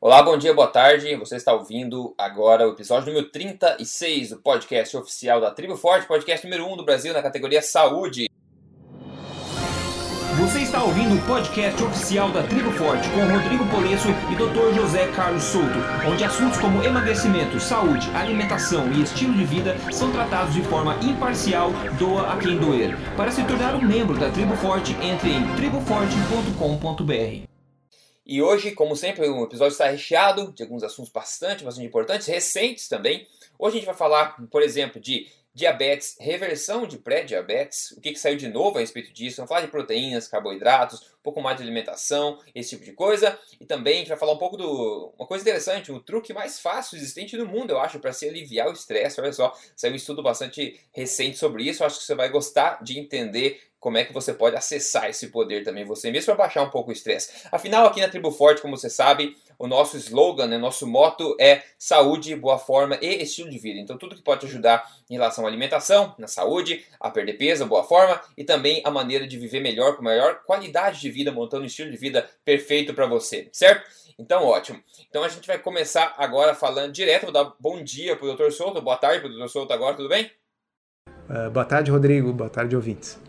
Olá, bom dia, boa tarde. Você está ouvindo agora o episódio número 36 do podcast oficial da Tribo Forte, podcast número 1 do Brasil na categoria Saúde. Você está ouvindo o podcast oficial da Tribo Forte com Rodrigo Polesso e Dr. José Carlos Souto, onde assuntos como emagrecimento, saúde, alimentação e estilo de vida são tratados de forma imparcial, doa a quem doer. Para se tornar um membro da Tribo Forte, entre em triboforte.com.br. E hoje, como sempre, o episódio está recheado de alguns assuntos bastante, bastante importantes, recentes também. Hoje a gente vai falar, por exemplo, de diabetes, reversão de pré-diabetes, o que, que, saiu de novo a respeito disso. Vamos falar de proteínas, carboidratos, um pouco mais de alimentação, esse tipo de coisa. E também a gente vai falar um pouco do. Uma coisa interessante, o truque mais fácil existente no mundo, eu acho, para se aliviar o estresse. Olha só, saiu um estudo bastante recente sobre isso. Eu acho que você vai gostar de entender como é que você pode acessar esse poder também você mesmo para baixar um pouco o estresse. Afinal, aqui na Tribo Forte, como você sabe, o nosso slogan, né, nosso moto é saúde, boa forma e estilo de vida. Então, tudo que pode ajudar em relação à alimentação, na saúde, a perder peso, boa forma e também a maneira de viver melhor, com maior qualidade de vida, montando um estilo de vida perfeito para você, certo? Então, ótimo. Então, a gente vai começar agora falando direto. Vou dar bom dia para o Dr. Souto, boa tarde para o Dr. Souto agora, tudo bem? Uh, boa tarde, Rodrigo. Boa tarde, ouvintes.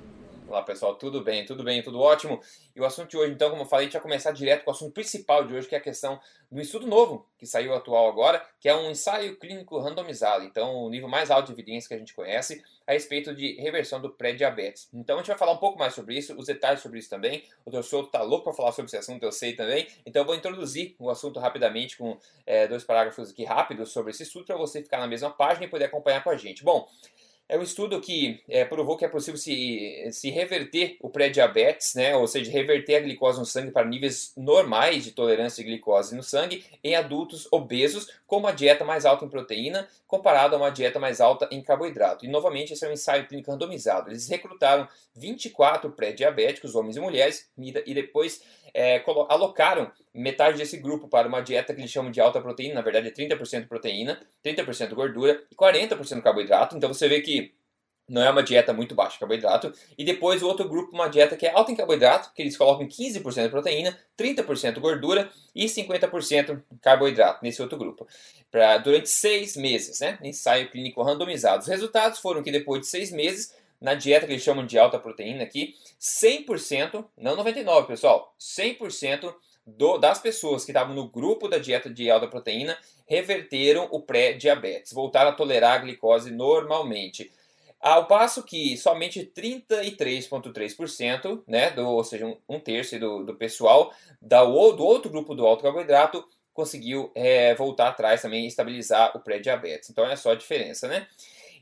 Olá pessoal, tudo bem? Tudo bem? Tudo ótimo? E o assunto de hoje, então, como eu falei, a gente vai começar direto com o assunto principal de hoje, que é a questão do estudo novo, que saiu atual agora, que é um ensaio clínico randomizado, então o nível mais alto de evidência que a gente conhece a respeito de reversão do pré-diabetes. Então a gente vai falar um pouco mais sobre isso, os detalhes sobre isso também. O Dr. Souto está louco para falar sobre esse assunto, eu sei também. Então eu vou introduzir o assunto rapidamente com é, dois parágrafos aqui rápidos sobre esse estudo para você ficar na mesma página e poder acompanhar com a gente. Bom, é um estudo que é, provou que é possível se, se reverter o pré-diabetes, né, ou seja, reverter a glicose no sangue para níveis normais de tolerância de glicose no sangue em adultos obesos com uma dieta mais alta em proteína comparado a uma dieta mais alta em carboidrato. E novamente, esse é um ensaio clínico randomizado. Eles recrutaram 24 pré-diabéticos, homens e mulheres, e depois é, alocaram metade desse grupo para uma dieta que eles chamam de alta proteína, na verdade é 30% proteína, 30% gordura e 40% carboidrato. Então você vê que não é uma dieta muito baixa de carboidrato. E depois o outro grupo, uma dieta que é alta em carboidrato, que eles colocam 15% de proteína, 30% gordura e 50% carboidrato nesse outro grupo. Pra, durante seis meses, né? Ensaio clínico randomizado. Os resultados foram que depois de seis meses, na dieta que eles chamam de alta proteína aqui, 100%, não 99%, pessoal, 100% do, das pessoas que estavam no grupo da dieta de alta proteína reverteram o pré-diabetes, voltaram a tolerar a glicose normalmente. Ao passo que somente 33,3%, né, do, ou seja, um, um terço do, do pessoal da, do outro grupo do alto carboidrato conseguiu é, voltar atrás também e estabilizar o pré-diabetes. Então é só a diferença, né?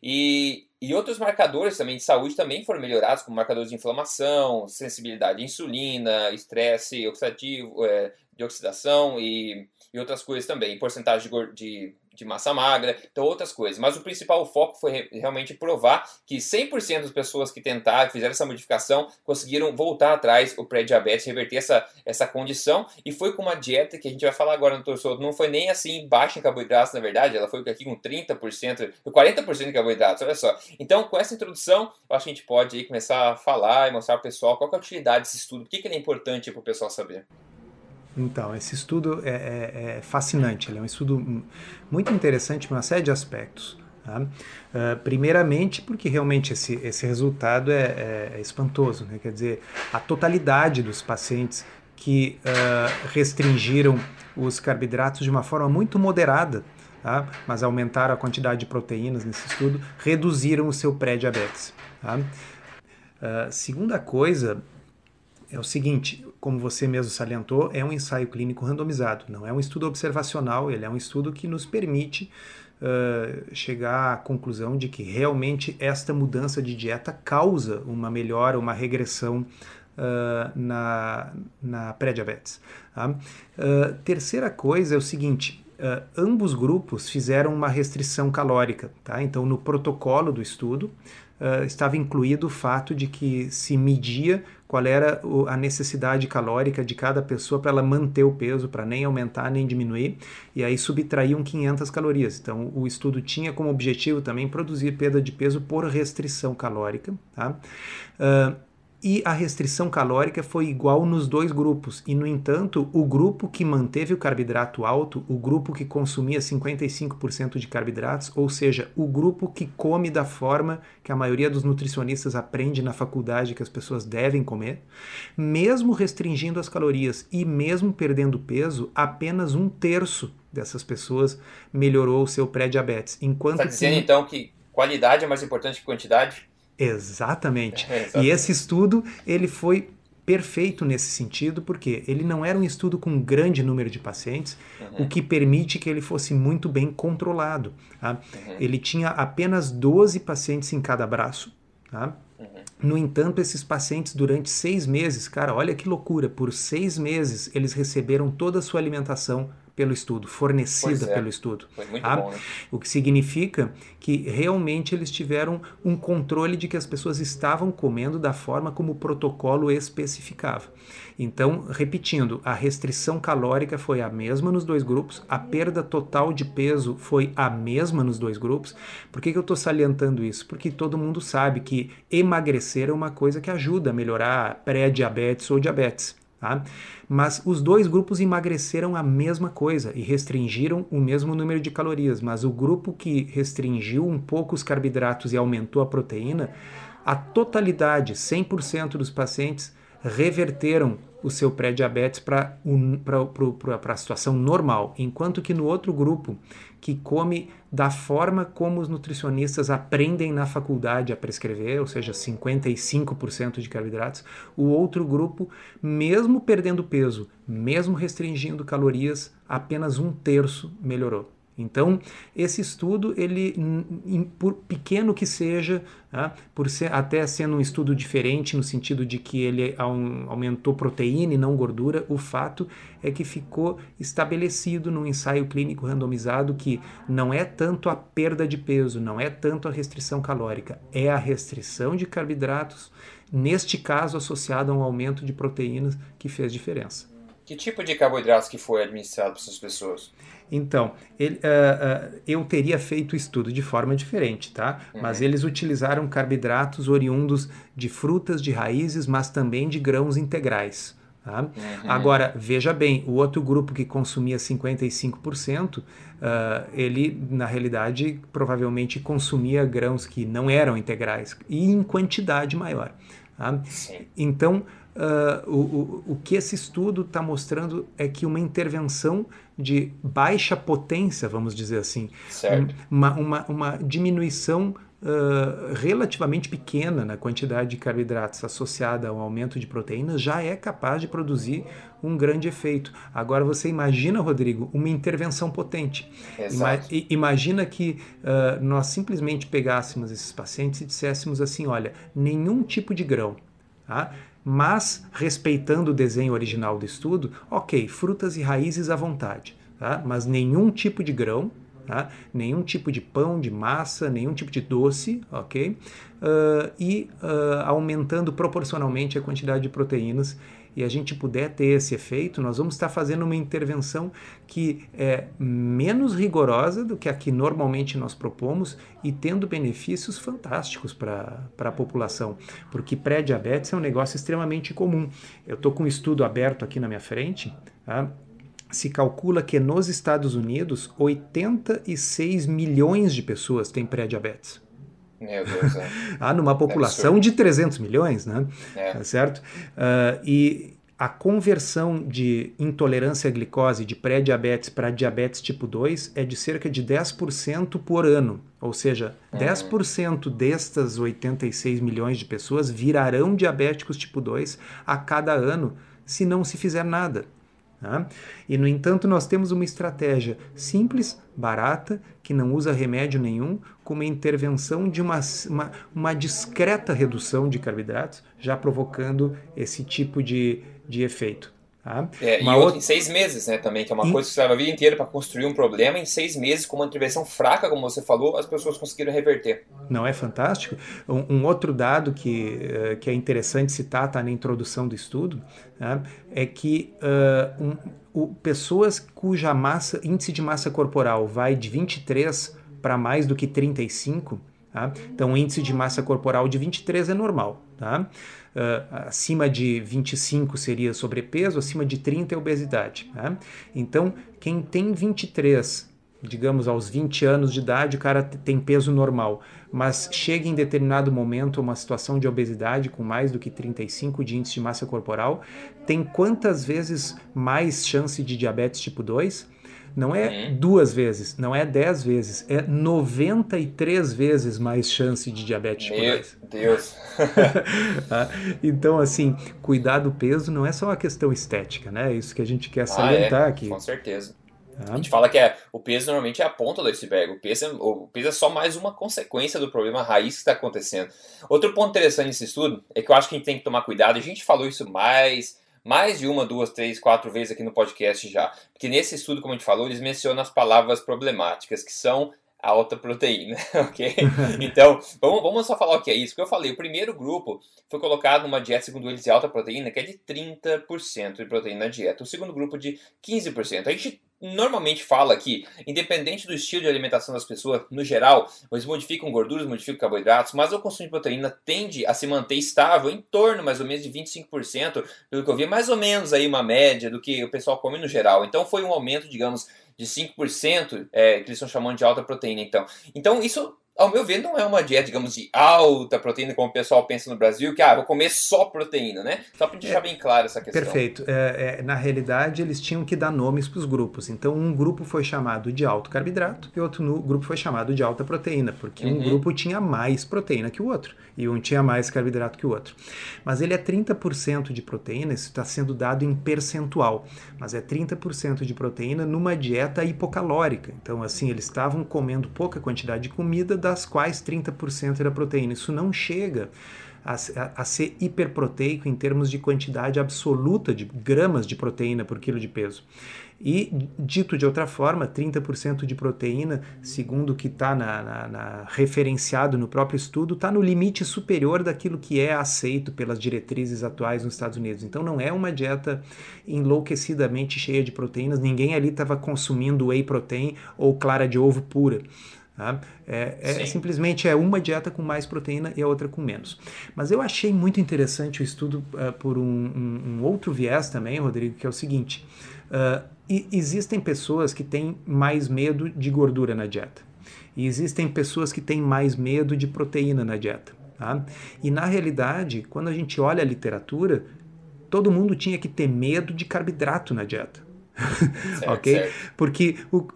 E, e outros marcadores também de saúde também foram melhorados, como marcadores de inflamação, sensibilidade à insulina, estresse oxidativo, é, de oxidação e, e outras coisas também, porcentagem de, de de massa magra, então outras coisas. Mas o principal foco foi realmente provar que 100% das pessoas que tentaram, fizeram essa modificação, conseguiram voltar atrás o pré-diabetes, reverter essa, essa condição, e foi com uma dieta que a gente vai falar agora no torso, não foi nem assim baixa em carboidratos, na verdade, ela foi aqui com 30%, 40% de carboidratos, olha só. Então, com essa introdução, eu acho que a gente pode aí começar a falar e mostrar para o pessoal qual é a utilidade desse estudo, por que, que ele é importante para o pessoal saber. Então, esse estudo é, é, é fascinante, ele é um estudo muito interessante em uma série de aspectos. Tá? Uh, primeiramente, porque realmente esse, esse resultado é, é, é espantoso, né? quer dizer, a totalidade dos pacientes que uh, restringiram os carboidratos de uma forma muito moderada, tá? mas aumentaram a quantidade de proteínas nesse estudo, reduziram o seu pré-diabetes. Tá? Uh, segunda coisa é o seguinte, como você mesmo salientou, é um ensaio clínico randomizado, não é um estudo observacional, ele é um estudo que nos permite uh, chegar à conclusão de que realmente esta mudança de dieta causa uma melhora, uma regressão uh, na, na pré-diabetes. Tá? Uh, terceira coisa é o seguinte, Uh, ambos grupos fizeram uma restrição calórica. Tá? Então, no protocolo do estudo, estava incluído o fato de que se media qual era a necessidade calórica de cada pessoa para ela manter o peso, para nem aumentar nem diminuir, e aí subtraíam 500 calorias. Então, o estudo tinha como objetivo também produzir perda de peso por restrição calórica. Tá? Uh, e a restrição calórica foi igual nos dois grupos. E, no entanto, o grupo que manteve o carboidrato alto, o grupo que consumia 55% de carboidratos, ou seja, o grupo que come da forma que a maioria dos nutricionistas aprende na faculdade que as pessoas devem comer, mesmo restringindo as calorias e mesmo perdendo peso, apenas um terço dessas pessoas melhorou o seu pré-diabetes. Enquanto Está dizendo que... então que qualidade é mais importante que quantidade? Exatamente. É, exatamente. E esse estudo ele foi perfeito nesse sentido, porque ele não era um estudo com um grande número de pacientes, uhum. o que permite que ele fosse muito bem controlado. Tá? Uhum. Ele tinha apenas 12 pacientes em cada braço. Tá? Uhum. No entanto, esses pacientes, durante seis meses, cara, olha que loucura, por seis meses eles receberam toda a sua alimentação pelo estudo, fornecida é. pelo estudo. Foi muito tá? bom, né? O que significa que realmente eles tiveram um controle de que as pessoas estavam comendo da forma como o protocolo especificava. Então, repetindo, a restrição calórica foi a mesma nos dois grupos, a perda total de peso foi a mesma nos dois grupos. Por que, que eu estou salientando isso? Porque todo mundo sabe que emagrecer é uma coisa que ajuda a melhorar pré-diabetes ou diabetes. Tá? Mas os dois grupos emagreceram a mesma coisa e restringiram o mesmo número de calorias. Mas o grupo que restringiu um pouco os carboidratos e aumentou a proteína, a totalidade, 100% dos pacientes, reverteram o seu pré-diabetes para a situação normal, enquanto que no outro grupo, que come da forma como os nutricionistas aprendem na faculdade a prescrever, ou seja, 55% de carboidratos, o outro grupo, mesmo perdendo peso, mesmo restringindo calorias, apenas um terço melhorou. Então, esse estudo, ele, por pequeno que seja, tá? por ser, até sendo um estudo diferente no sentido de que ele aumentou proteína e não gordura, o fato é que ficou estabelecido num ensaio clínico randomizado que não é tanto a perda de peso, não é tanto a restrição calórica, é a restrição de carboidratos, neste caso associado a um aumento de proteínas que fez diferença. Que tipo de carboidratos que foi administrado para essas pessoas? Então, ele, uh, uh, eu teria feito o estudo de forma diferente, tá? Uhum. Mas eles utilizaram carboidratos oriundos de frutas, de raízes, mas também de grãos integrais. Tá? Uhum. Agora, veja bem, o outro grupo que consumia 55%, uh, ele, na realidade, provavelmente consumia grãos que não eram integrais e em quantidade maior. Tá? Então, uh, o, o, o que esse estudo está mostrando é que uma intervenção de baixa potência, vamos dizer assim, uma, uma, uma diminuição Uh, relativamente pequena na quantidade de carboidratos associada ao aumento de proteínas já é capaz de produzir um grande efeito. Agora você imagina, Rodrigo, uma intervenção potente. Ima imagina que uh, nós simplesmente pegássemos esses pacientes e disséssemos assim: olha, nenhum tipo de grão. Tá? Mas respeitando o desenho original do estudo, ok, frutas e raízes à vontade, tá? mas nenhum tipo de grão, tá? nenhum tipo de pão, de massa, nenhum tipo de doce, ok? Uh, e uh, aumentando proporcionalmente a quantidade de proteínas e a gente puder ter esse efeito, nós vamos estar fazendo uma intervenção que é menos rigorosa do que a que normalmente nós propomos e tendo benefícios fantásticos para a população, porque pré-diabetes é um negócio extremamente comum. Eu estou com um estudo aberto aqui na minha frente, tá? se calcula que nos Estados Unidos 86 milhões de pessoas têm pré-diabetes. Meu Deus, é. ah, numa população é de 300 milhões, né? É. Tá certo? Uh, e a conversão de intolerância à glicose de pré-diabetes para diabetes tipo 2 é de cerca de 10% por ano. Ou seja, uhum. 10% destas 86 milhões de pessoas virarão diabéticos tipo 2 a cada ano se não se fizer nada. Tá? E, no entanto, nós temos uma estratégia simples, barata, que não usa remédio nenhum, com uma intervenção de uma, uma, uma discreta redução de carboidratos, já provocando esse tipo de, de efeito. Tá? É, uma e outra... em seis meses, né, também, que é uma coisa que você leva a vida inteira para construir um problema, em seis meses, com uma intervenção fraca, como você falou, as pessoas conseguiram reverter. Não é fantástico? Um, um outro dado que, uh, que é interessante citar, está na introdução do estudo, tá? é que uh, um, o, pessoas cuja massa, índice de massa corporal vai de 23 para mais do que 35, Tá? Então, o índice de massa corporal de 23 é normal. Tá? Uh, acima de 25 seria sobrepeso, acima de 30 é obesidade. Tá? Então, quem tem 23, digamos aos 20 anos de idade, o cara tem peso normal, mas chega em determinado momento a uma situação de obesidade com mais do que 35 de índice de massa corporal, tem quantas vezes mais chance de diabetes tipo 2? Não é duas vezes, não é dez vezes, é 93 vezes mais chance de diabetes tipo Meu 2. Deus! Ah, então, assim, cuidar do peso não é só uma questão estética, né? É isso que a gente quer salientar ah, é, aqui. Com certeza. A gente fala que é, o peso normalmente é a ponta do iceberg. O peso, é, o peso é só mais uma consequência do problema raiz que está acontecendo. Outro ponto interessante nesse estudo é que eu acho que a gente tem que tomar cuidado. A gente falou isso mais mais de uma, duas, três, quatro vezes aqui no podcast já. Porque nesse estudo, como a gente falou, eles mencionam as palavras problemáticas, que são alta proteína, ok? Então, vamos, vamos só falar o que é isso. Porque eu falei, o primeiro grupo foi colocado numa dieta, segundo eles, de alta proteína, que é de 30% de proteína na dieta. O segundo grupo de 15%. A gente normalmente fala que, independente do estilo de alimentação das pessoas, no geral, eles modificam gorduras, modificam carboidratos, mas o consumo de proteína tende a se manter estável em torno mais ou menos de 25%, pelo que eu vi, mais ou menos aí uma média do que o pessoal come no geral. Então foi um aumento, digamos, de 5%, é, que eles estão chamando de alta proteína, então. Então isso ao meu ver, não é uma dieta, digamos, de alta proteína, como o pessoal pensa no Brasil, que ah, vou comer só proteína, né? Só para deixar é, bem claro essa questão. Perfeito. É, é, na realidade, eles tinham que dar nomes para os grupos. Então, um grupo foi chamado de alto carboidrato e outro grupo foi chamado de alta proteína, porque uhum. um grupo tinha mais proteína que o outro e um tinha mais carboidrato que o outro. Mas ele é 30% de proteína, isso está sendo dado em percentual, mas é 30% de proteína numa dieta hipocalórica. Então, assim, eles estavam comendo pouca quantidade de comida das quais 30% era proteína. Isso não chega a, a, ser hiperproteico em termos de quantidade absoluta de gramas de proteína por quilo de peso. E, dito de outra forma, 30% de proteína, segundo o que está referenciado no próprio estudo, está no limite superior daquilo que é aceito pelas diretrizes atuais nos Estados Unidos. Então não é uma dieta enlouquecidamente cheia de proteínas, ninguém ali estava consumindo whey protein ou clara de ovo pura. Tá? É, é simplesmente é uma dieta com mais proteína e a outra com menos. Mas eu achei muito interessante o estudo uh, por um, um, um, outro viés também, Rodrigo, que é o seguinte: uh, existem pessoas que têm mais medo de gordura na dieta. E existem pessoas que têm mais medo de proteína na dieta. Tá? E na realidade, quando a gente olha a literatura, todo mundo tinha que ter medo de carboidrato na dieta. Certo, ok? Certo. Porque o,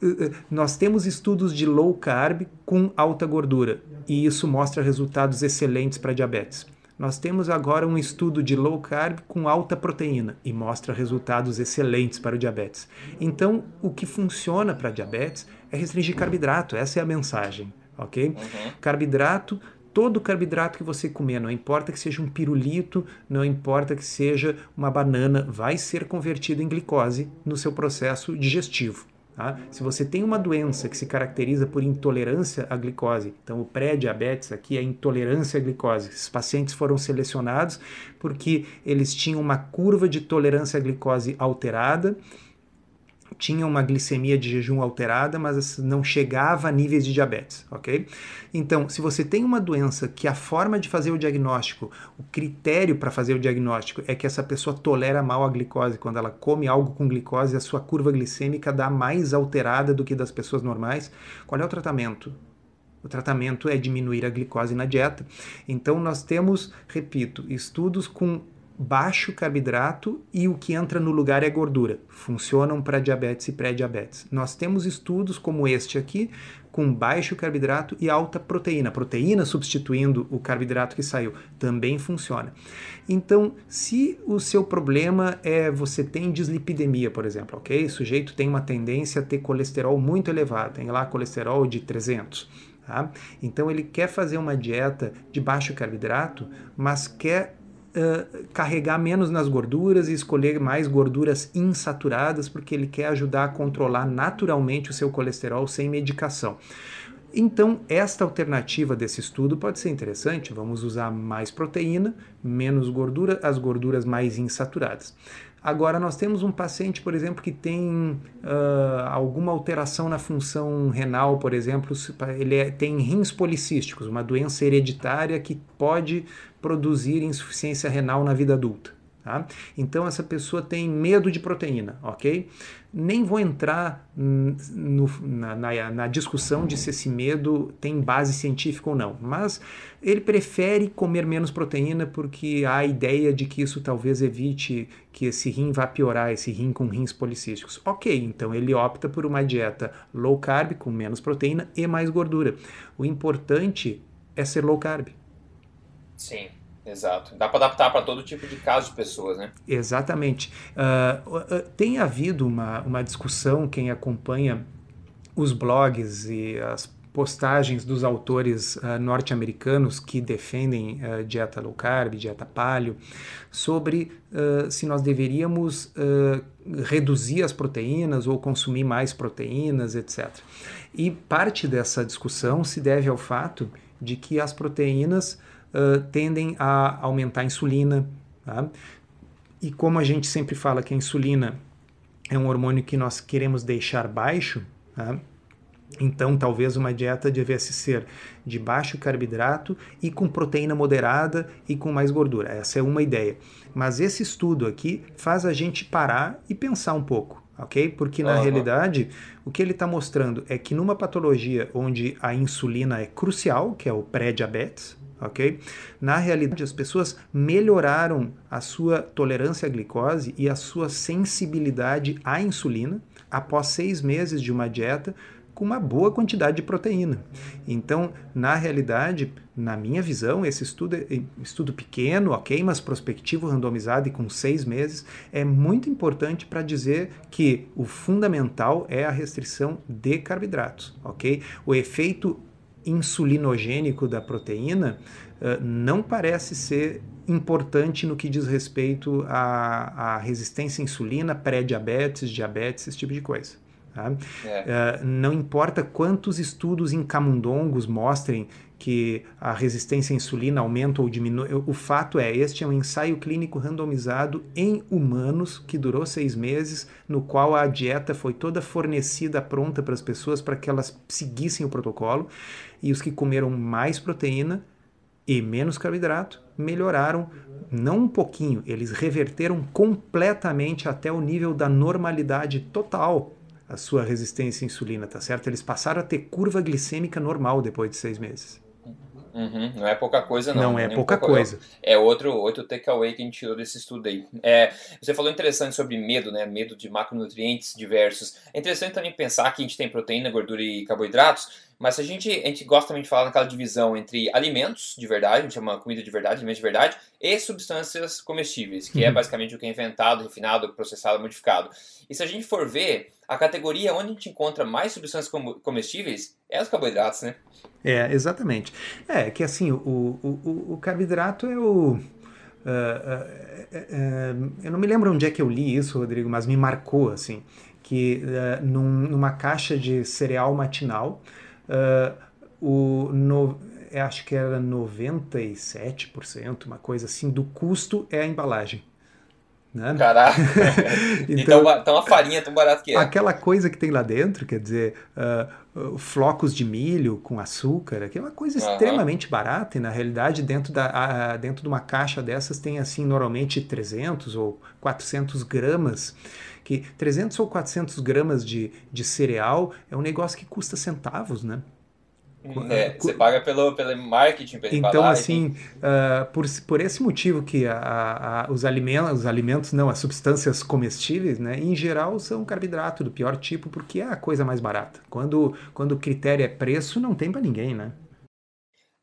nós temos estudos de low carb com alta gordura e isso mostra resultados excelentes para diabetes. Nós temos agora um estudo de low carb com alta proteína e mostra resultados excelentes para o diabetes. Então, o que funciona para diabetes é restringir carboidrato, essa é a mensagem, ok? Uhum. Carboidrato todo carboidrato que você comer, não importa que seja um pirulito, não importa que seja uma banana, vai ser convertido em glicose no seu processo digestivo. Tá? Se você tem uma doença que se caracteriza por intolerância à glicose, então o pré-diabetes aqui é intolerância à glicose. Esses pacientes foram selecionados porque eles tinham uma curva de tolerância à glicose alterada tinha uma glicemia de jejum alterada, mas não chegava a níveis de diabetes, ok? Então, se você tem uma doença que a forma de fazer o diagnóstico, o critério para fazer o diagnóstico é que essa pessoa tolera mal a glicose, quando ela come algo com glicose, a sua curva glicêmica dá mais alterada do que das pessoas normais, qual é o tratamento? O tratamento é diminuir a glicose na dieta. Então, nós temos, repito, estudos com baixo carboidrato e o que entra no lugar é gordura. Funcionam para diabetes e pré-diabetes. Nós temos estudos como este aqui, com baixo carboidrato e alta proteína. Proteína substituindo o carboidrato que saiu também funciona. Então, se o seu problema é você tem dislipidemia, por exemplo, ok? O sujeito tem uma tendência a ter colesterol muito elevado, tem lá colesterol de 300. Tá? Então ele quer fazer uma dieta de baixo carboidrato, mas quer uh, carregar menos nas gorduras e escolher mais gorduras insaturadas, porque ele quer ajudar a controlar naturalmente o seu colesterol sem medicação. Então, esta alternativa desse estudo pode ser interessante. Vamos usar mais proteína, menos gordura, as gorduras mais insaturadas. Agora, nós temos um paciente, por exemplo, que tem uh, alguma alteração na função renal, por exemplo, ele é, tem rins policísticos, uma doença hereditária que pode produzir insuficiência renal na vida adulta. Tá? Então essa pessoa tem medo de proteína, ok? Nem vou entrar no, na, na, na, discussão de se esse medo tem base científica ou não, mas ele prefere comer menos proteína porque há a ideia de que isso talvez evite que esse rim vá piorar, esse rim com rins policísticos. Ok, então ele opta por uma dieta low carb com menos proteína e mais gordura. O importante é ser low carb. Sim. Exato. Dá para adaptar para todo tipo de caso de pessoas, né? Exatamente. Uh, tem havido uma, uma discussão, quem acompanha os blogs e as postagens dos autores uh, norte-americanos que defendem uh, dieta low carb, dieta paleo, sobre uh, se nós deveríamos reduzir as proteínas ou consumir mais proteínas, etc. E parte dessa discussão se deve ao fato de que as proteínas uh, tendem a aumentar a insulina. Tá? E como a gente sempre fala que a insulina é um hormônio que nós queremos deixar baixo, tá? então talvez uma dieta devesse ser de baixo carboidrato e com proteína moderada e com mais gordura. Essa é uma ideia. Mas esse estudo aqui faz a gente parar e pensar um pouco. Ok? Porque na uhum. realidade o que ele está mostrando é que numa patologia onde a insulina é crucial, que é o pré-diabetes, ok? Na realidade, as pessoas melhoraram a sua tolerância à glicose e a sua sensibilidade à insulina após seis meses de uma dieta com uma boa quantidade de proteína. Então, na realidade, na minha visão, esse estudo é estudo pequeno, ok, mas prospectivo, randomizado e com seis meses, é muito importante para dizer que o fundamental é a restrição de carboidratos, ok? O efeito insulinogênico da proteína uh, não parece ser importante no que diz respeito à, à resistência à insulina, pré-diabetes, diabetes, esse tipo de coisa. Tá? É. Uh, não importa quantos estudos em camundongos mostrem que a resistência à insulina aumenta ou diminui. O fato é, este é um ensaio clínico randomizado em humanos que durou seis meses, no qual a dieta foi toda fornecida pronta para as pessoas para que elas seguissem o protocolo e os que comeram mais proteína e menos carboidrato melhoraram não um pouquinho, eles reverteram completamente até o nível da normalidade total a sua resistência à insulina, tá certo? Eles passaram a ter curva glicêmica normal depois de seis meses. Uhum, não é pouca coisa, não. Não é pouca pouco, coisa. É outro, outro takeaway que a gente tirou desse estudo aí. É, você falou interessante sobre medo, né? Medo de macronutrientes diversos. É interessante também pensar que a gente tem proteína, gordura e carboidratos, mas a gente, a gente gosta também de falar naquela divisão entre alimentos de verdade, a gente chama comida de verdade, alimentos de verdade, e substâncias comestíveis, que é uhum. é basicamente o que é inventado, refinado, processado, modificado. E se a gente for ver, a categoria onde a gente encontra mais substâncias comestíveis é os carboidratos, né? É, exatamente. É que assim, o, o, o carboidrato é o. Uh, uh, uh, eu não me lembro onde é que eu li isso, Rodrigo, mas me marcou assim que num, numa caixa de cereal matinal Uh, o, no, acho que era 97%, uma coisa assim, do custo é a embalagem. Né? Caraca! então, então, então, a farinha é tão barata que é. Aquela coisa que tem lá dentro, quer dizer, uh, flocos de milho com açúcar, que é uma coisa uhum. extremamente barata e na realidade dentro, da, uh, dentro de uma caixa dessas tem assim normalmente 300 ou 400 gramas que 300 ou 400 gramas de, de cereal é um negócio que custa centavos, né? É, você paga pelo, pelo marketing, pela Então, assim, uh, por, por esse motivo que a, a, os, alimentos, os alimentos, não, as substâncias comestíveis, né, em geral são carboidrato do pior tipo, porque é a coisa mais barata. Quando, quando o critério é preço, não tem para ninguém, né?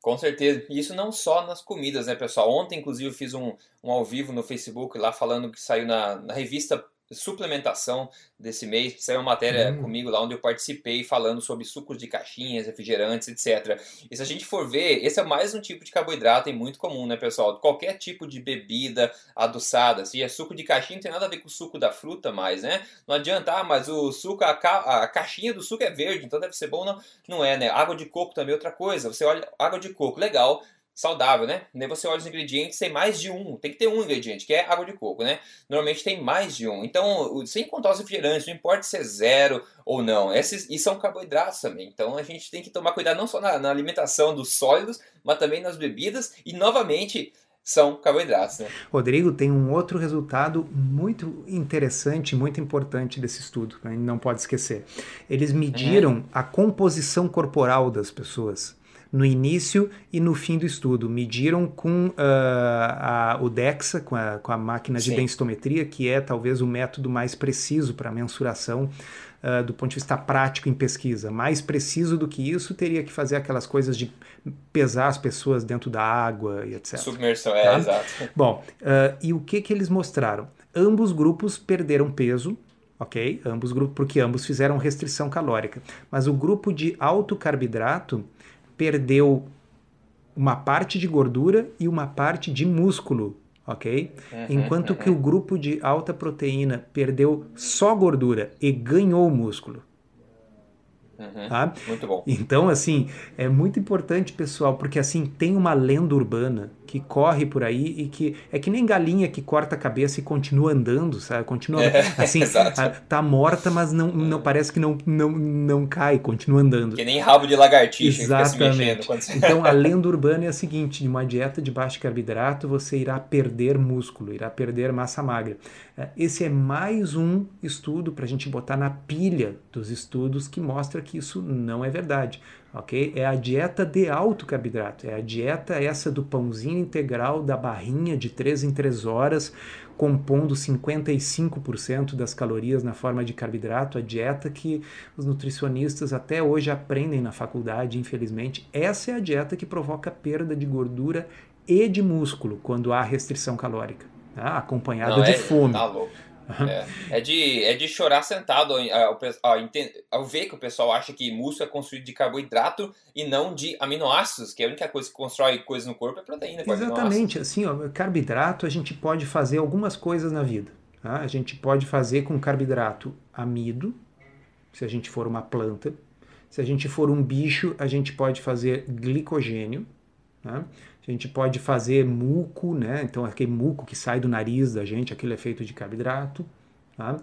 Com certeza. E isso não só nas comidas, né, pessoal? Ontem, inclusive, eu fiz um, um ao vivo no Facebook lá falando que saiu na, na revista suplementação desse mês. Saiu uma matéria hum. comigo lá onde eu participei falando sobre sucos de caixinhas, refrigerantes, etc. E se a gente for ver, esse é mais um tipo de carboidrato e muito comum, né, pessoal? Qualquer tipo de bebida adoçada. Se é suco de caixinha, não tem nada a ver com o suco da fruta mais, né? Não adianta, ah, mas o suco, a, ca a caixinha do suco é verde, então deve ser bom. Não, não é, né? Água de coco também é outra coisa. Você olha, água de coco, legal saudável, né? Nem você olha os ingredientes, tem mais de um. Tem que ter um ingrediente, que é água de coco, né? Normalmente tem mais de um. Então, sem contar os refrigerantes, não importa se é zero ou não. Esses, e são carboidratos também. Então, a gente tem que tomar cuidado não só na, na alimentação dos sólidos, mas também nas bebidas. E, novamente, são carboidratos. Né? Rodrigo, tem um outro resultado muito interessante, muito importante desse estudo, gente não pode esquecer. Eles mediram uhum. a composição corporal das pessoas no início e no fim do estudo. Mediram com uh, a, o DEXA, com a, com a máquina de Sim. densitometria, que é talvez o método mais preciso para mensuração uh, do ponto de vista prático em pesquisa. Mais preciso do que isso, teria que fazer aquelas coisas de pesar as pessoas dentro da água e etc. Submersão, é, tá? exato. Bom, uh, e o que, que eles mostraram? Ambos grupos perderam peso, ok? Ambos grupos, porque ambos fizeram restrição calórica. Mas o grupo de alto carboidrato perdeu uma parte de gordura e uma parte de músculo, ok? Uhum, Enquanto uhum. que o grupo de alta proteína perdeu só gordura e ganhou músculo. Uhum, tá? Muito bom. Então, assim, é muito importante, pessoal, porque assim, tem uma lenda urbana que corre por aí e que é que nem galinha que corta a cabeça e continua andando, sabe? Continua é, assim, a, tá morta, mas não, não parece que não, não, não cai, continua andando. Que nem rabo de lagartixa Exatamente. Você... Então a lenda urbana é a seguinte: de uma dieta de baixo carboidrato você irá perder músculo, irá perder massa magra. É, esse é mais um estudo para a gente botar na pilha dos estudos que mostra que isso não é verdade ok? É a dieta de alto carboidrato, é a dieta essa do pãozinho integral da barrinha de 3 em 3 horas, compondo 55% das calorias na forma de carboidrato, a dieta que os nutricionistas até hoje aprendem na faculdade, infelizmente. Essa é a dieta que provoca perda de gordura e de músculo quando há restrição calórica, tá? acompanhada Não, de é, fome. Tá louco. É, é, de, é de chorar sentado ao, ao, ao, ver que o pessoal acha que músculo é construído de carboidrato e não de aminoácidos, que é a única coisa que constrói coisas no corpo é proteína. Exatamente, assim, ó, carboidrato a gente pode fazer algumas coisas na vida. Tá? A gente pode fazer com carboidrato amido, se a gente for uma planta. Se a gente for um bicho, a gente pode fazer glicogênio. Tá? A gente pode fazer muco, né? Então aquele muco que sai do nariz da gente, aquilo é feito de carboidrato. Tá?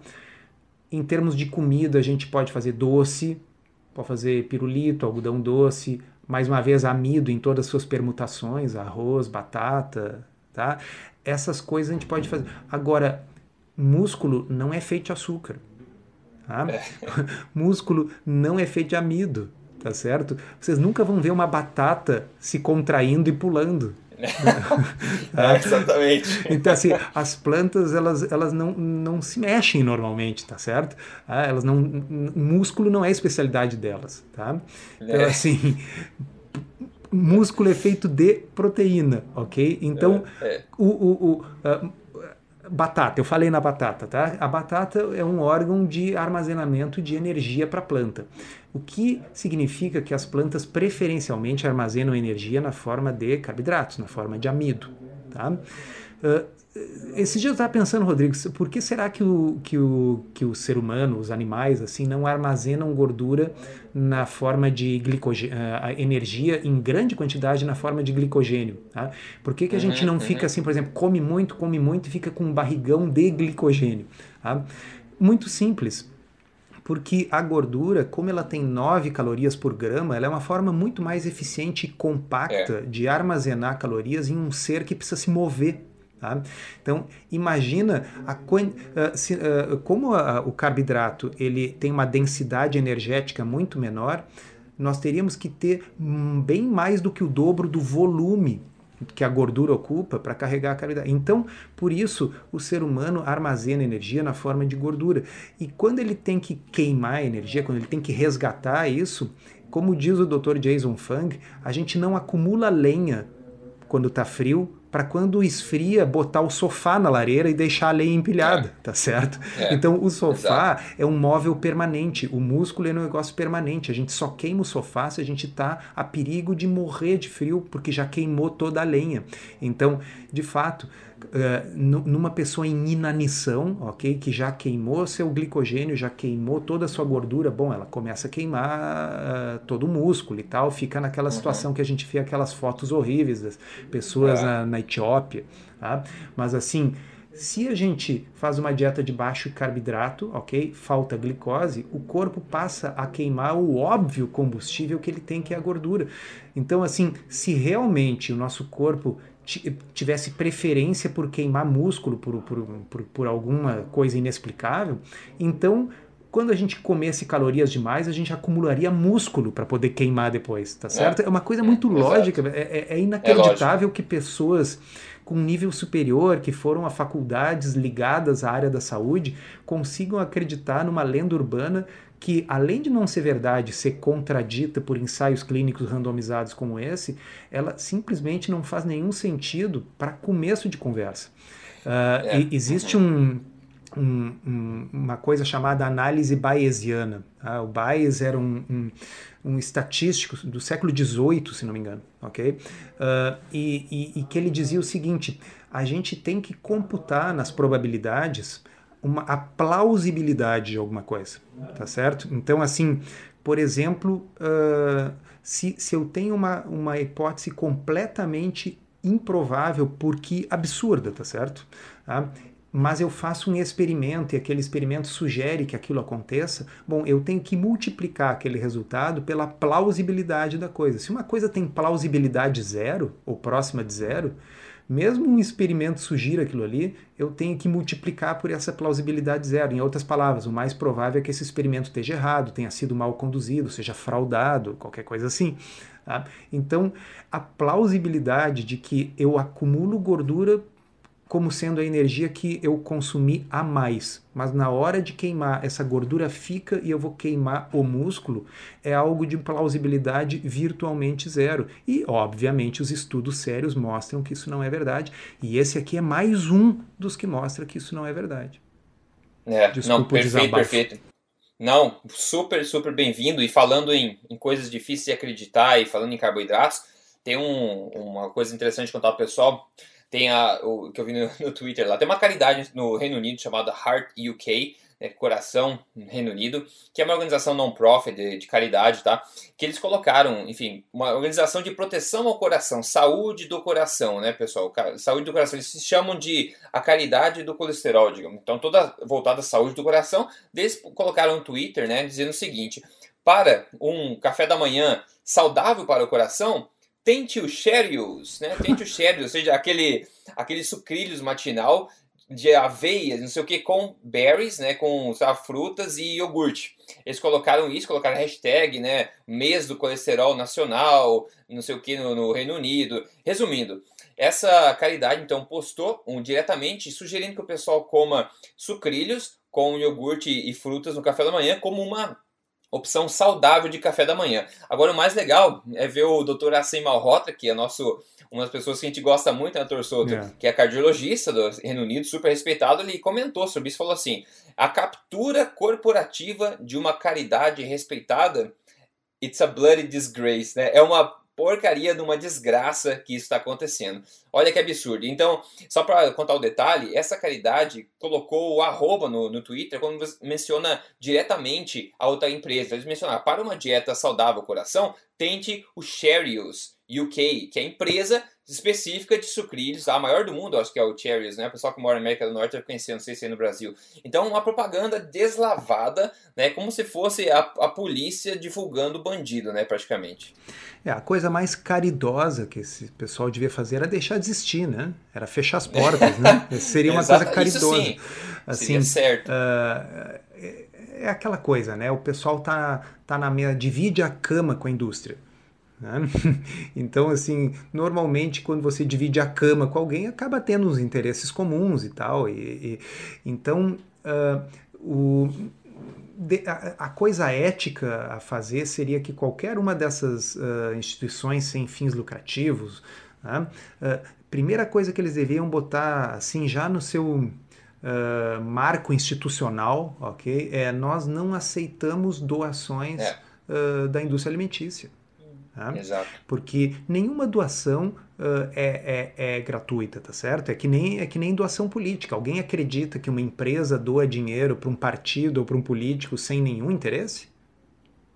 Em termos de comida, a gente pode fazer doce, pode fazer pirulito, algodão doce, mais uma vez amido em todas as suas permutações, arroz, batata, tá? Essas coisas a gente pode fazer. Agora, músculo não é feito de açúcar. Tá? É. músculo não é feito de amido tá certo? Vocês nunca vão ver uma batata se contraindo e pulando. é, exatamente. Então, assim, as plantas, elas, elas não, não se mexem normalmente, tá certo? Ah, elas não, músculo não é a especialidade delas, tá? Então, é. assim, músculo é feito de proteína, ok? Então, é, é. o, o, o uh, batata, eu falei na batata, tá? A batata é um órgão de armazenamento de energia para a planta, o que significa que as plantas preferencialmente armazenam energia na forma de carboidratos, na forma de amido, tá? Uh, esse dia eu estava pensando, Rodrigo, por que será que o, que, o, que o ser humano, os animais, assim, não armazenam gordura na forma de glicogênio, uh, energia em grande quantidade na forma de glicogênio? Tá? Por que, que a gente uhum, não uhum. fica assim, por exemplo, come muito, come muito e fica com um barrigão de glicogênio? Tá? Muito simples porque a gordura, como ela tem 9 calorias por grama, ela é uma forma muito mais eficiente e compacta é. de armazenar calorias em um ser que precisa se mover. Tá? Então, imagina a, uh, se, uh, como a, o carboidrato ele tem uma densidade energética muito menor, nós teríamos que ter um, bem mais do que o dobro do volume que a gordura ocupa para carregar a carboidrato. Então, por isso, o ser humano armazena energia na forma de gordura. E quando ele tem que queimar energia, quando ele tem que resgatar isso, como diz o Dr. Jason Fung, a gente não acumula lenha quando está frio para quando esfria botar o sofá na lareira e deixar a lenha empilhada, é. tá certo? É. Então o sofá Exato. é um móvel permanente, o músculo é um negócio permanente. A gente só queima o sofá se a gente está a perigo de morrer de frio porque já queimou toda a lenha. Então, de fato, Uh, numa pessoa em inanição, ok, que já queimou seu glicogênio, já queimou toda a sua gordura, bom, ela começa a queimar uh, todo o músculo e tal, fica naquela uhum. situação que a gente vê aquelas fotos horríveis das pessoas é. na, na Etiópia, tá? Mas assim, se a gente faz uma dieta de baixo carboidrato, ok? Falta glicose, o corpo passa a queimar o óbvio combustível que ele tem, que é a gordura. Então, assim, se realmente o nosso corpo tivesse preferência por queimar músculo, por, por, por, por alguma coisa inexplicável, então quando a gente comesse calorias demais, a gente acumularia músculo para poder queimar depois, tá certo? É, é uma coisa muito é, lógica, é, é, é, inacreditável que pessoas com nível superior, que foram a faculdades ligadas à área da saúde, consigam acreditar numa lenda urbana que, além de não ser verdade, ser contradita por ensaios clínicos randomizados como esse, ela simplesmente não faz nenhum sentido para começo de conversa. Uh, é. Existe um, um, um, uma coisa chamada análise bayesiana. Tá? O Bayes era um, um um estatístico do século XVIII, se não me engano, ok? Uh, e, e, e, que ele dizia o seguinte: a gente tem que computar nas probabilidades uma, a plausibilidade de alguma coisa, tá certo? Então, assim, por exemplo, uh, se, se eu tenho uma, uma hipótese completamente improvável porque absurda, tá certo? Tá? mas eu faço um experimento e aquele experimento sugere que aquilo aconteça, bom, eu tenho que multiplicar aquele resultado pela plausibilidade da coisa. Se uma coisa tem plausibilidade zero, ou próxima de zero, mesmo um experimento sugira aquilo ali, eu tenho que multiplicar por essa plausibilidade zero. Em outras palavras, o mais provável é que esse experimento esteja errado, tenha sido mal conduzido, seja fraudado, qualquer coisa assim. Tá? Então, a plausibilidade de que eu acumulo gordura como sendo a energia que eu consumi a mais. Mas na hora de queimar, essa gordura fica e eu vou queimar o músculo, é algo de plausibilidade virtualmente zero. E, obviamente, os estudos sérios mostram que isso não é verdade. E esse aqui é mais um dos que mostra que isso não é verdade. É, Desculpa não, perfeito, perfeito. Não, super, super bem-vindo. E falando em, em coisas difíceis de acreditar e falando em carboidratos, tem um, uma coisa interessante de contar ao pessoal. Tem a, o que eu vi no, no, Twitter lá, tem uma caridade no Reino Unido chamada Heart UK, né, Coração no Reino Unido, que é uma organização non-profit de, de, caridade, tá? Que eles colocaram, enfim, uma organização de proteção ao coração, saúde do coração, né, pessoal? Saúde do coração, eles se chamam de a caridade do colesterol, digamos. Então, toda voltada à saúde do coração, eles colocaram um Twitter, né, dizendo o seguinte: para um café da manhã saudável para o coração, tente o Cheerios, né? Tente o Cheerios, ou seja, aquele, aquele sucrilhos matinal de aveia, não sei o que, com berries, né, com sabe, frutas e iogurte. Eles colocaram isso, colocaram hashtag, né, mês do colesterol nacional, não sei o que, no, no Reino Unido. Resumindo, essa caridade então postou um, diretamente sugerindo que o pessoal coma sucrilhos com iogurte e frutas no café da manhã como uma opção saudável de café da manhã. Agora, o mais legal é ver o Dr. Assim Malhotra, que é nosso, uma das pessoas que a gente gosta muito, né, Dr. Yeah. que é cardiologista do Reino Unido, super respeitado, ele comentou sobre isso, falou assim, a captura corporativa de uma caridade respeitada, it's a bloody disgrace, né? É uma porcaria de uma desgraça que isso está acontecendo. Olha que absurdo. Então, só para contar o detalhe, essa caridade colocou o arroba no, no Twitter quando menciona diretamente a outra empresa. Eles mencionaram, para uma dieta saudável coração, tente o Cheerios UK, que é a empresa específica de sucrilhos, a maior do mundo, acho que é o Cherries, né? O pessoal que mora na América do Norte deve conhecer, não sei se é no Brasil. Então, uma propaganda deslavada, né? Como se fosse a, a polícia divulgando bandido, né? Praticamente. É, a coisa mais caridosa que esse pessoal devia fazer era deixar de existir, né? Era fechar as portas, né? Seria uma coisa caridosa. Isso sim. Assim, Seria certo. Uh, é aquela coisa, né? O pessoal tá, tá na mesa, divide a cama com a indústria. Né? Então, assim, normalmente quando você divide a cama com alguém, acaba tendo uns interesses comuns e tal. E, e então, uh, o, de, a, a, coisa ética a fazer seria que qualquer uma dessas uh, instituições sem fins lucrativos, né? uh, primeira coisa que eles deveriam botar assim já no seu Uh, marco institucional, ok? É nós não aceitamos doações é. uh, da indústria alimentícia. Tá? Exato. Porque nenhuma doação uh, é, é, é, gratuita, tá certo? É que, nem, é que nem doação política. Alguém acredita que uma empresa doa dinheiro para um partido ou para um político sem nenhum interesse?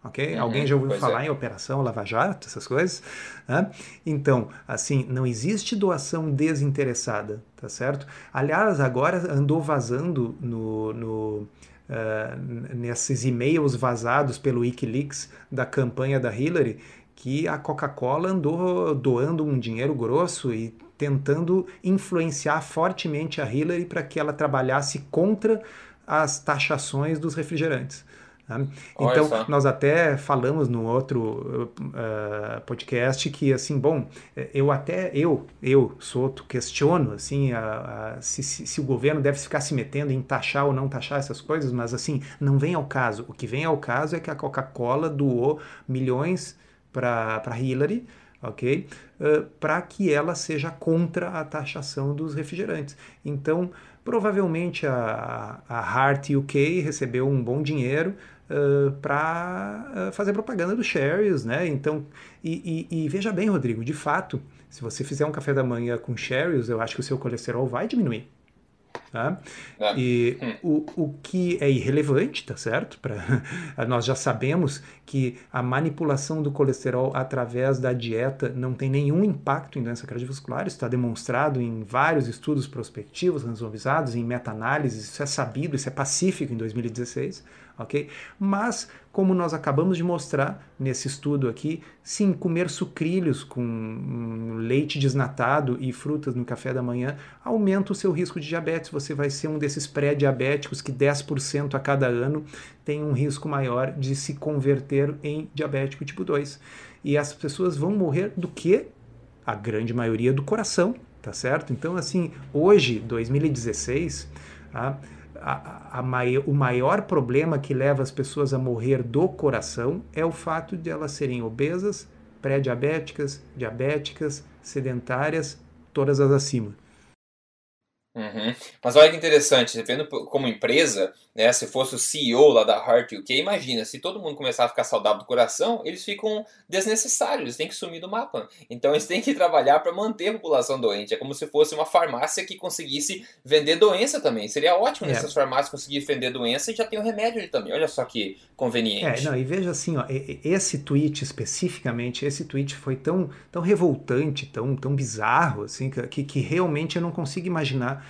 Ok? Uhum, Alguém já ouviu falar é. em Operação Lava Jato, essas coisas? Né? Então, assim, não existe doação desinteressada, tá certo? Aliás, agora andou vazando no, no uh, nesses e-mails vazados pelo Wikileaks da campanha da Hillary que a Coca-Cola andou doando um dinheiro grosso e tentando influenciar fortemente a Hillary para que ela trabalhasse contra as taxações dos refrigerantes. Né? Então, nós até falamos no outro uh, podcast que, assim, bom, eu até, eu, eu, Soto, questiono, assim, a, a, se, se, se, o governo deve ficar se metendo em taxar ou não taxar essas coisas, mas, assim, não vem ao caso. O que vem ao caso é que a Coca-Cola doou milhões para Hillary, ok? Uh, para que ela seja contra a taxação dos refrigerantes. Então, provavelmente a, a Hart UK recebeu um bom dinheiro uh, para uh, fazer propaganda do Sherry's, né? Então, e, e, e, veja bem, Rodrigo, de fato, se você fizer um café da manhã com Sherry's, eu acho que o seu colesterol vai diminuir. Tá? É. E hum. o, o que é irrelevante, tá certo? Pra, nós já sabemos que a manipulação do colesterol através da dieta não tem nenhum impacto em doença cardiovascular, isso está demonstrado em vários estudos prospectivos, randomizados, em meta-análises, isso é sabido, isso é pacífico em 2016 ok? Mas, como nós acabamos de mostrar nesse estudo aqui, sim, comer sucrilhos com um, leite desnatado e frutas no café da manhã aumenta o seu risco de diabetes. Você vai ser um desses pré-diabéticos que 10% a cada ano tem um risco maior de se converter em diabético tipo 2. E as pessoas vão morrer do que? A grande maioria do coração, tá certo? Então, assim, hoje, 2016, tá? A, a, o maior problema que leva as pessoas a morrer do coração é o fato de elas serem obesas, pré-diabéticas, diabéticas, sedentárias, todas as acima. Uhum. Mas olha que interessante, vendo como empresa, né, se fosse o CEO lá da Heart UK, imagina, se todo mundo começar a ficar saudável do coração, eles ficam desnecessários, eles têm que sumir do mapa. Então eles têm que trabalhar para manter a população doente. É como se fosse uma farmácia que conseguisse vender doença também. Seria ótimo é. nessas farmácias conseguir vender doença e já tem o remédio ali também. Olha só que conveniente. É, não, e veja assim, ó, esse tweet especificamente, esse tweet foi tão, tão revoltante, tão, tão bizarro, assim, que, que realmente eu não consigo imaginar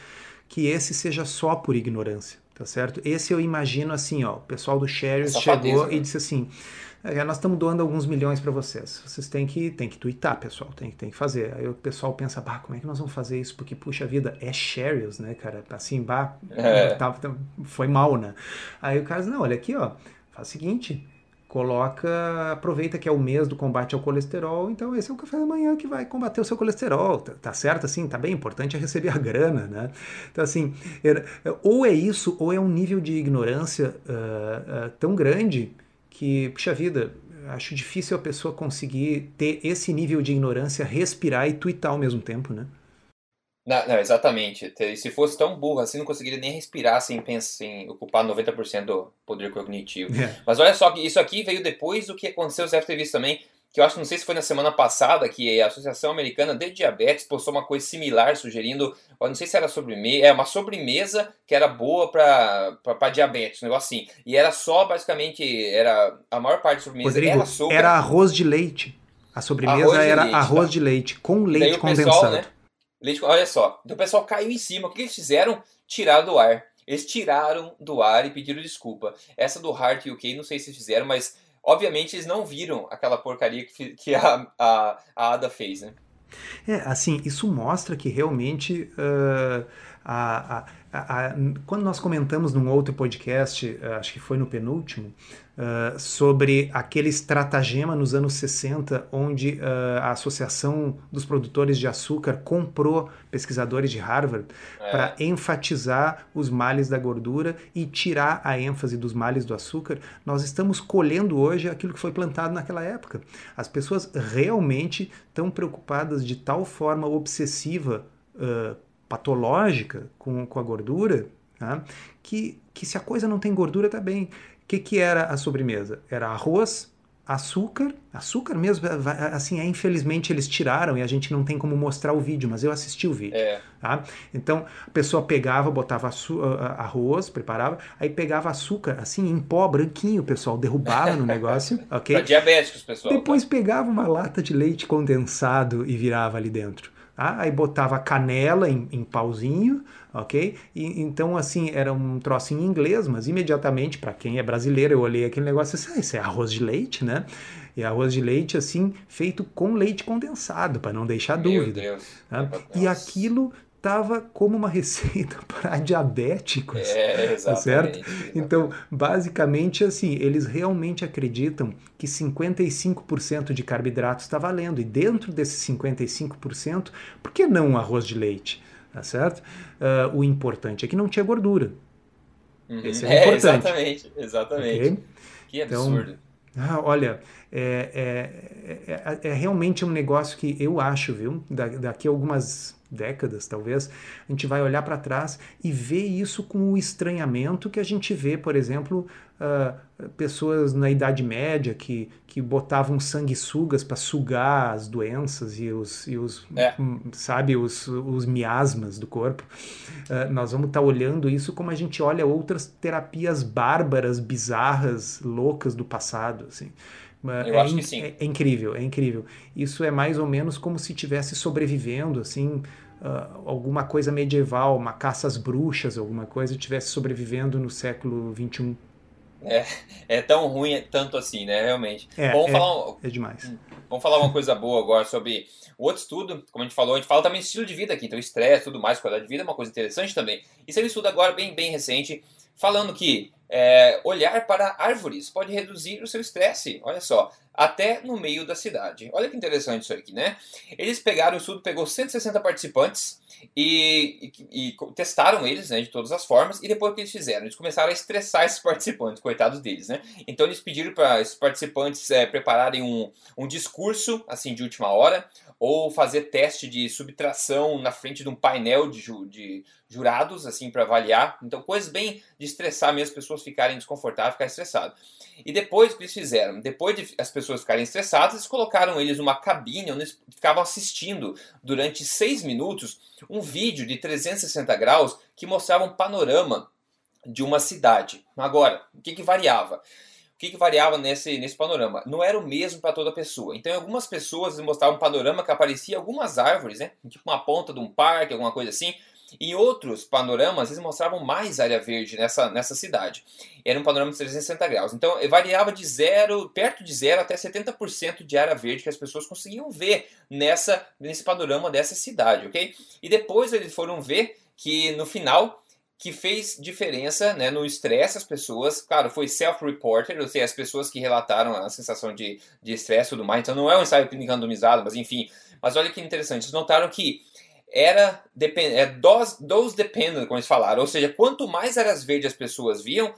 que esse seja só por ignorância, tá certo? Esse eu imagino assim, ó, o pessoal do Shares chegou né? e disse assim, é, nós estamos doando alguns milhões para vocês. Vocês têm que, têm que twittar, pessoal, tem, tem que fazer. Aí o pessoal pensa, bah, como é que nós vamos fazer isso? Porque, puxa vida, é Shares, né, cara? Assim, bah, é. tá, tá, foi mal, né? Aí o cara diz, não, olha aqui, ó, faz o seguinte, coloca, aproveita que é o mês do combate ao colesterol, então esse é o café da manhã que vai combater o seu colesterol, tá, tá certo assim? Tá bem importante é receber a grana, né? Então assim, ou é isso, ou é um nível de ignorância uh, uh, tão grande que, puxa vida, acho difícil a pessoa conseguir ter esse nível de ignorância, respirar e twittar ao mesmo tempo, né? Não, não, exatamente. Se fosse tão burro assim, não conseguiria nem respirar sem, pensar, sem ocupar 90% do poder cognitivo. É. Mas olha só que isso aqui veio depois do que aconteceu, ter visto também, que eu acho, não sei se foi na semana passada, que a Associação Americana de Diabetes postou uma coisa similar, sugerindo, não sei se era sobremesa, é uma sobremesa que era boa para diabetes, um negócio assim. E era só, basicamente, era a maior parte da sobremesa Rodrigo, era. Era arroz de leite. A sobremesa arroz era leite, arroz tá? de leite com leite condensado. Pessoal, né, Leite, olha só, então o pessoal caiu em cima. O que eles fizeram? Tiraram do ar. Eles tiraram do ar e pediram desculpa. Essa do Heart UK, não sei se fizeram, mas obviamente eles não viram aquela porcaria que, que a, a, a Ada fez, né? É, assim, isso mostra que realmente uh, a, a, a, quando nós comentamos num outro podcast, acho que foi no penúltimo, uh, sobre aquele estratagema nos anos 60, onde uh, a Associação dos Produtores de Açúcar comprou pesquisadores de Harvard é. para enfatizar os males da gordura e tirar a ênfase dos males do açúcar, nós estamos colhendo hoje aquilo que foi plantado naquela época. As pessoas realmente estão preocupadas de tal forma obsessiva, uh, patológica com, com a gordura, tá? que, que se a coisa não tem gordura, tá bem que, que era a sobremesa? Era arroz, açúcar, açúcar mesmo, assim, é, infelizmente eles tiraram e a gente não tem como mostrar o vídeo, mas eu assisti o vídeo. É. Tá? Então a pessoa pegava, botava arroz, preparava, aí pegava açúcar, assim, em pó, branquinho, pessoal, derrubava no negócio, ok? Pra diabéticos, pessoal. Depois pegava uma lata de leite condensado e virava ali dentro. Tá? Aí botava canela em, em pauzinho, ok? E, então, assim, era um troço em inglês, mas imediatamente, para quem é brasileiro, eu olhei aquele negócio e disse, ah, isso é arroz de leite, né? E arroz de leite, assim, feito com leite condensado, para não deixar Meu dúvida. Deus. Tá? E aquilo estava como uma receita para diabéticos. É, tá certo? Então, basicamente, assim, eles realmente acreditam que 55% de carboidratos está valendo. E dentro desses 55%, por que não arroz de leite? Tá certo? Uh, o importante é que não tinha gordura. Uhum. Esse é, é, importante. Exatamente, exatamente. Okay? Que então, absurdo. Então, ah, olha, é, é, é, é, realmente um negócio que eu acho, viu? Da, daqui a algumas décadas, talvez, a gente vai olhar para trás e ver isso com o estranhamento que a gente vê, por exemplo, uh, pessoas na Idade Média que, que botavam sanguessugas para sugar as doenças e os, e os é. sabe, os, os miasmas do corpo. Uh, nós vamos estar tá olhando isso como a gente olha outras terapias bárbaras, bizarras, loucas do passado, assim. Eu é, acho que sim. É, é, incrível, é incrível. Isso é mais ou menos como se tivesse sobrevivendo, assim, uh, alguma coisa medieval, uma caça às bruxas, alguma coisa, tivesse sobrevivendo no século XXI. É, é tão ruim tanto assim, né? Realmente. É, Vamos é, falar, é demais. Hum, vamos falar uma coisa boa agora sobre outro estudo, como a gente falou, a gente fala também de estilo de vida aqui, então estresse, tudo mais, qualidade de vida é uma coisa interessante também. Isso é um estudo agora bem, bem recente, falando que é, olhar para árvores pode reduzir o seu estresse, olha só, até no meio da cidade. Olha que interessante isso aqui, né? Eles pegaram o estudo, pegou 160 participantes e, e, e, testaram eles, né, de todas as formas, e depois o que eles fizeram? Eles começaram a estressar esses participantes, coitados deles, né? Então eles pediram para esses participantes é, prepararem um, um discurso, assim, de última hora, ou fazer teste de subtração na frente de um painel de, ju de jurados, assim, para avaliar. Então, coisas bem de estressar mesmo, as pessoas ficarem desconfortáveis, ficarem estressadas. E depois o que eles fizeram? Depois de as pessoas ficarem estressadas, eles colocaram eles numa cabine onde eles ficavam assistindo durante seis minutos um vídeo de 360 graus que mostrava um panorama de uma cidade. Agora, o que, que variava? Que, que variava nesse, nesse panorama? Não era o mesmo para toda pessoa. Então, algumas pessoas mostravam um panorama que aparecia algumas árvores, né? Tipo uma ponta de um parque, alguma coisa assim. Em outros panoramas, eles mostravam mais área verde nessa, nessa cidade. Era um panorama de 360 graus. Então, variava de zero, perto de zero até 70% de área verde que as pessoas conseguiam ver nessa, nesse panorama dessa cidade, ok? E depois eles foram ver que no final que fez diferença né, no estresse as pessoas. Claro, foi self-reported, ou seja, as pessoas que relataram a sensação de estresse e tudo mais. Então não é um ensaio clínico randomizado, mas enfim. Mas olha que interessante, eles notaram que era é dose, dose dependent, como eles falaram. Ou seja, quanto mais áreas verdes as pessoas viam,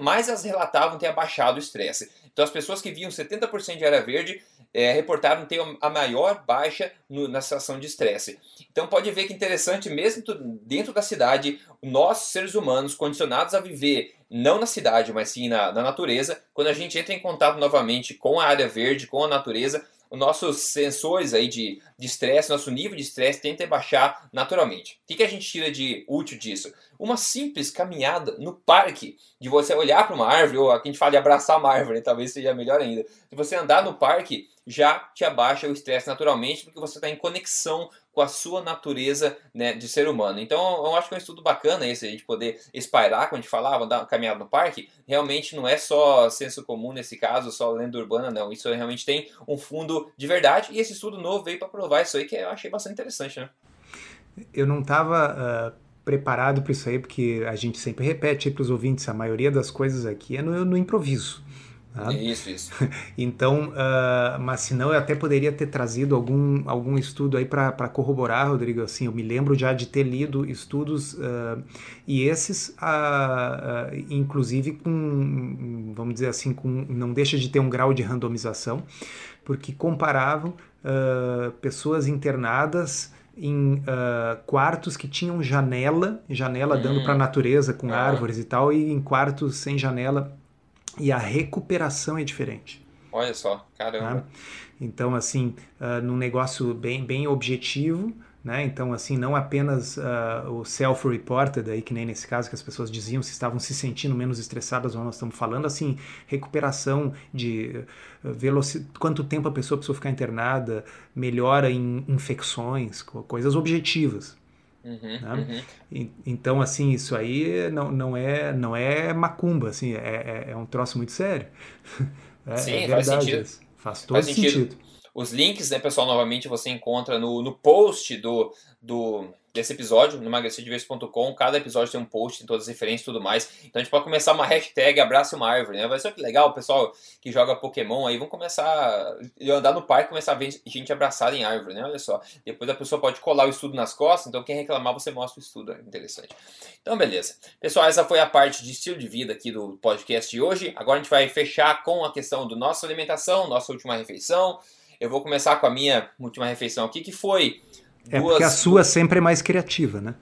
mais elas relatavam ter abaixado o estresse. Então as pessoas que viam 70% de área verde é, reportaram ter a maior baixa no, na situação de estresse. Então pode ver que interessante, mesmo dentro da cidade, nós, seres humanos, condicionados a viver não na cidade, mas sim na, na natureza, quando a gente entra em contato novamente com a área verde, com a natureza, os nossos sensores aí de estresse, nosso nível de estresse tenta baixar naturalmente. O que, que a gente tira de útil disso? Uma simples caminhada no parque, de você olhar para uma árvore, ou a gente fala de abraçar uma árvore, né? talvez seja melhor ainda. De você andar no parque, já te abaixa o estresse naturalmente, porque você está em conexão com a sua natureza né, de ser humano. Então eu acho que é um estudo bacana esse, a gente poder espairar, quando a gente falava, dar uma caminhada no parque, realmente não é só senso comum nesse caso, só lenda urbana, não. Isso realmente tem um fundo de verdade, e esse estudo novo veio para provar isso aí, que eu achei bastante interessante, né? Eu não estava... Uh ah, preparado para isso aí, porque a gente sempre repete para os ouvintes, a maioria das coisas aqui é no, no improviso. Tá? Isso, isso. então, uh, mas senão eu até poderia ter trazido algum, algum estudo aí para corroborar, Rodrigo. Assim, eu me lembro já de ter lido estudos uh, e esses, uh, inclusive com, vamos dizer assim, com, não deixa de ter um grau de randomização, porque comparavam pessoas internadas em quartos que tinham janela, janela hum. dando para a natureza com ah. árvores e tal, e em quartos sem janela e a recuperação é diferente. Olha só, caramba. Né? Então, assim, uh, num negócio bem, bem objetivo, né? Então, assim, não apenas uh, o self-reported, aí, que nem nesse caso que as pessoas diziam se estavam se sentindo menos estressadas ou nós estamos falando, assim, recuperação de uh, velocidade, quanto tempo a pessoa precisou ficar internada, melhora em infecções, coisas objetivas. Uhum, né? uhum. E, então, assim, isso aí não, não, é, não é macumba, assim, é, é, é um troço muito sério. É, Sim, é verdade, faz sentido. Faz todo faz sentido. sentido. Os links, né, pessoal, novamente você encontra no, no post do, do, desse episódio, no emagrecerdevez.com. Cada episódio tem um post, tem todas as referências e tudo mais. Então a gente pode começar uma hashtag Abraça uma Árvore, né? Vai ser que legal, o pessoal que joga Pokémon aí, vão começar a andar no parque e começar a ver gente abraçada em árvore, né? Olha só. Depois a pessoa pode colar o estudo nas costas, então quem reclamar você mostra o estudo. É interessante. Então, beleza. Pessoal, essa foi a parte de estilo de vida aqui do podcast de hoje. Agora a gente vai fechar com a questão do nossa alimentação, nossa última refeição. Eu vou começar com a minha última refeição aqui, que foi. É duas... porque a sua sempre é mais criativa, né?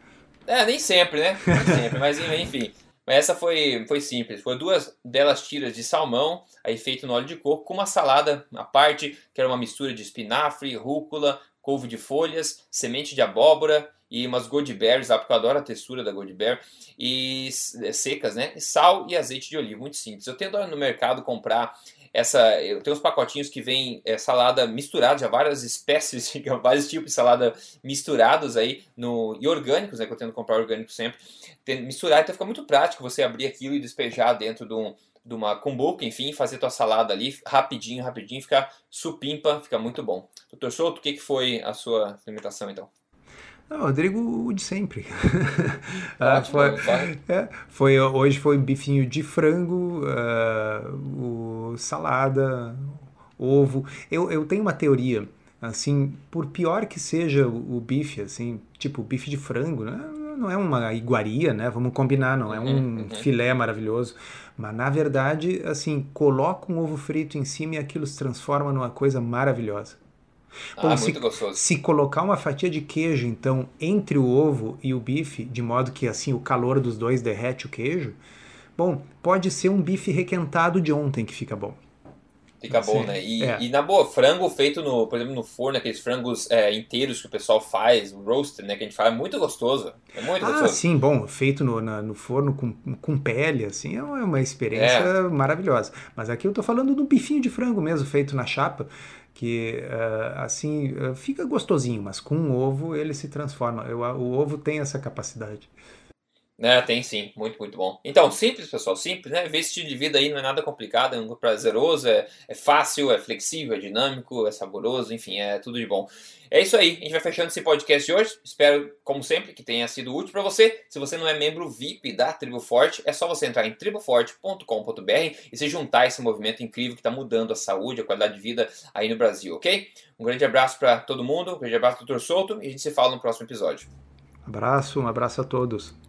É, nem sempre, né? Nem sempre, mas enfim. Mas essa foi, foi simples. Foi duas delas tiras de salmão, aí feito no óleo de coco, com uma salada à parte, que era uma mistura de espinafre, rúcula, couve de folhas, semente de abóbora e umas goldberries, porque eu adoro a textura da goldberry, e é, secas, né? E sal e azeite de oliva, muito simples. Eu tento no mercado comprar essa eu tenho uns pacotinhos que vem é, salada misturada, já várias espécies, vários tipos de salada misturados aí no e orgânicos, né, que eu tento comprar orgânico sempre. Tem, misturar então fica muito prático você abrir aquilo e despejar dentro de um de uma cumbuca, enfim, fazer tua salada ali rapidinho, rapidinho, fica supimpa, fica muito bom. Doutor Souto, o que, que foi a sua alimentação então? Não, Rodrigo, o de sempre. ah, foi, é, foi, hoje foi bifinho de frango, uh, o salada, ovo. Eu, eu tenho uma teoria, assim, por pior que seja o, o bife, assim, tipo bife de frango, né? não é uma iguaria, né? Vamos combinar, não é um uhum, uhum. filé maravilhoso. Mas na verdade, assim, coloca um ovo frito em cima e aquilo se transforma numa coisa maravilhosa. Bom, ah, se, muito gostoso. Se colocar uma fatia de queijo, então, entre o ovo e o bife, de modo que assim o calor dos dois derrete o queijo, bom, pode ser um bife requentado de ontem que fica bom. Fica bom, né? E, é. e, na boa, frango feito, no, por exemplo, no forno, aqueles frangos é, inteiros que o pessoal faz, o roaster, né, que a gente fala, é muito gostoso. É muito ah, gostoso. sim, bom, feito no, na, no forno com, com pele, assim, é uma experiência é. maravilhosa. Mas aqui eu tô falando do bifinho de frango mesmo, feito na chapa, que uh, assim uh, fica gostosinho, mas com o ovo ele se transforma. Eu, o ovo tem essa capacidade. É, tem sim, muito, muito bom. Então, simples, pessoal, simples, né? Ver esse estilo de vida aí não é nada complicado, é um prazeroso, é, é fácil, é flexível, é dinâmico, é saboroso, enfim, é tudo de bom. É isso aí, a gente vai fechando esse podcast de hoje. Espero, como sempre, que tenha sido útil para você. Se você não é membro VIP da Tribo Forte, é só você entrar em triboforte.com.br e se juntar a esse movimento incrível que está mudando a saúde, a qualidade de vida aí no Brasil, ok? Um grande abraço para todo mundo, um grande abraço, doutor Souto, e a gente se fala no próximo episódio. Abraço, um abraço a todos.